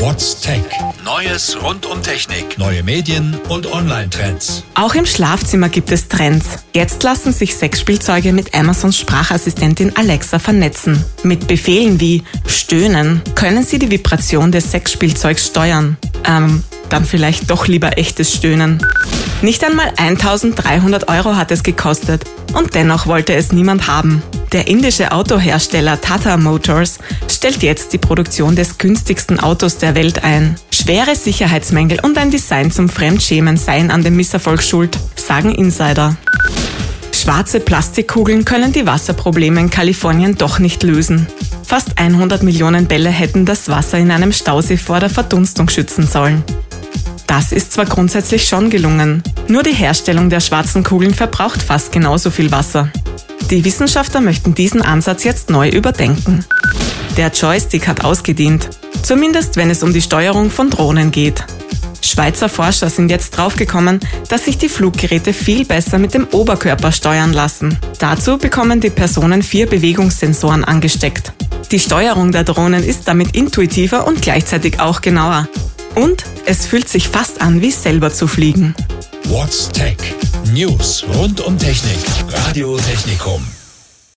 What's Tech? Neues rund um Technik, neue Medien und Online-Trends. Auch im Schlafzimmer gibt es Trends. Jetzt lassen sich Sexspielzeuge mit Amazons Sprachassistentin Alexa vernetzen. Mit Befehlen wie Stöhnen können Sie die Vibration des Sexspielzeugs steuern. Ähm, dann vielleicht doch lieber echtes Stöhnen. Nicht einmal 1300 Euro hat es gekostet und dennoch wollte es niemand haben. Der indische Autohersteller Tata Motors stellt jetzt die Produktion des günstigsten Autos der Welt ein. Schwere Sicherheitsmängel und ein Design zum Fremdschämen seien an dem Misserfolg schuld, sagen Insider. Schwarze Plastikkugeln können die Wasserprobleme in Kalifornien doch nicht lösen. Fast 100 Millionen Bälle hätten das Wasser in einem Stausee vor der Verdunstung schützen sollen. Das ist zwar grundsätzlich schon gelungen, nur die Herstellung der schwarzen Kugeln verbraucht fast genauso viel Wasser. Die Wissenschaftler möchten diesen Ansatz jetzt neu überdenken. Der Joystick hat ausgedient, zumindest wenn es um die Steuerung von Drohnen geht. Schweizer Forscher sind jetzt draufgekommen, dass sich die Fluggeräte viel besser mit dem Oberkörper steuern lassen. Dazu bekommen die Personen vier Bewegungssensoren angesteckt. Die Steuerung der Drohnen ist damit intuitiver und gleichzeitig auch genauer. Und es fühlt sich fast an, wie selber zu fliegen. What's Tech? News rund um Technik. Radio Technikum.